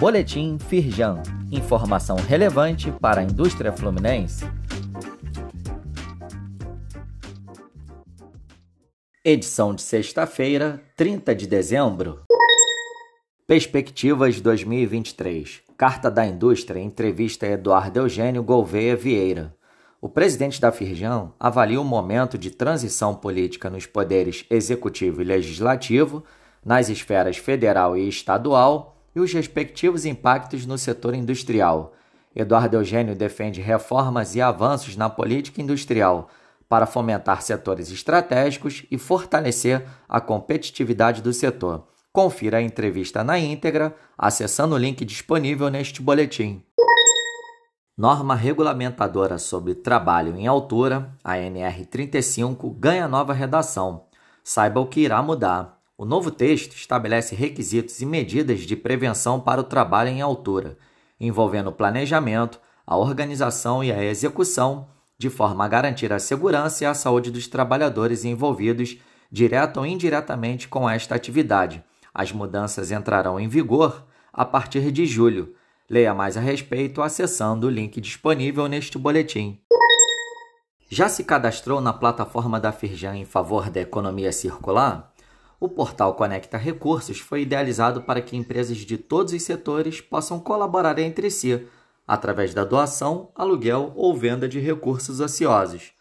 Boletim Firjan. Informação relevante para a indústria fluminense. Edição de sexta-feira, 30 de dezembro. Perspectivas 2023. Carta da Indústria, entrevista Eduardo Eugênio Gouveia Vieira. O presidente da Firjan avalia o momento de transição política nos poderes executivo e legislativo, nas esferas federal e estadual e os respectivos impactos no setor industrial. Eduardo Eugênio defende reformas e avanços na política industrial para fomentar setores estratégicos e fortalecer a competitividade do setor. Confira a entrevista na íntegra acessando o link disponível neste boletim. Norma regulamentadora sobre trabalho em altura, a NR 35, ganha nova redação. Saiba o que irá mudar. O novo texto estabelece requisitos e medidas de prevenção para o trabalho em altura, envolvendo o planejamento, a organização e a execução, de forma a garantir a segurança e a saúde dos trabalhadores envolvidos, direto ou indiretamente, com esta atividade. As mudanças entrarão em vigor a partir de julho. Leia mais a respeito acessando o link disponível neste boletim. Já se cadastrou na plataforma da Firjan em favor da economia circular? O portal Conecta Recursos foi idealizado para que empresas de todos os setores possam colaborar entre si, através da doação, aluguel ou venda de recursos ociosos.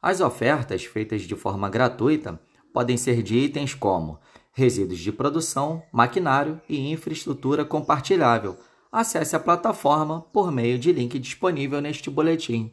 As ofertas, feitas de forma gratuita, podem ser de itens como resíduos de produção, maquinário e infraestrutura compartilhável. Acesse a plataforma por meio de link disponível neste boletim.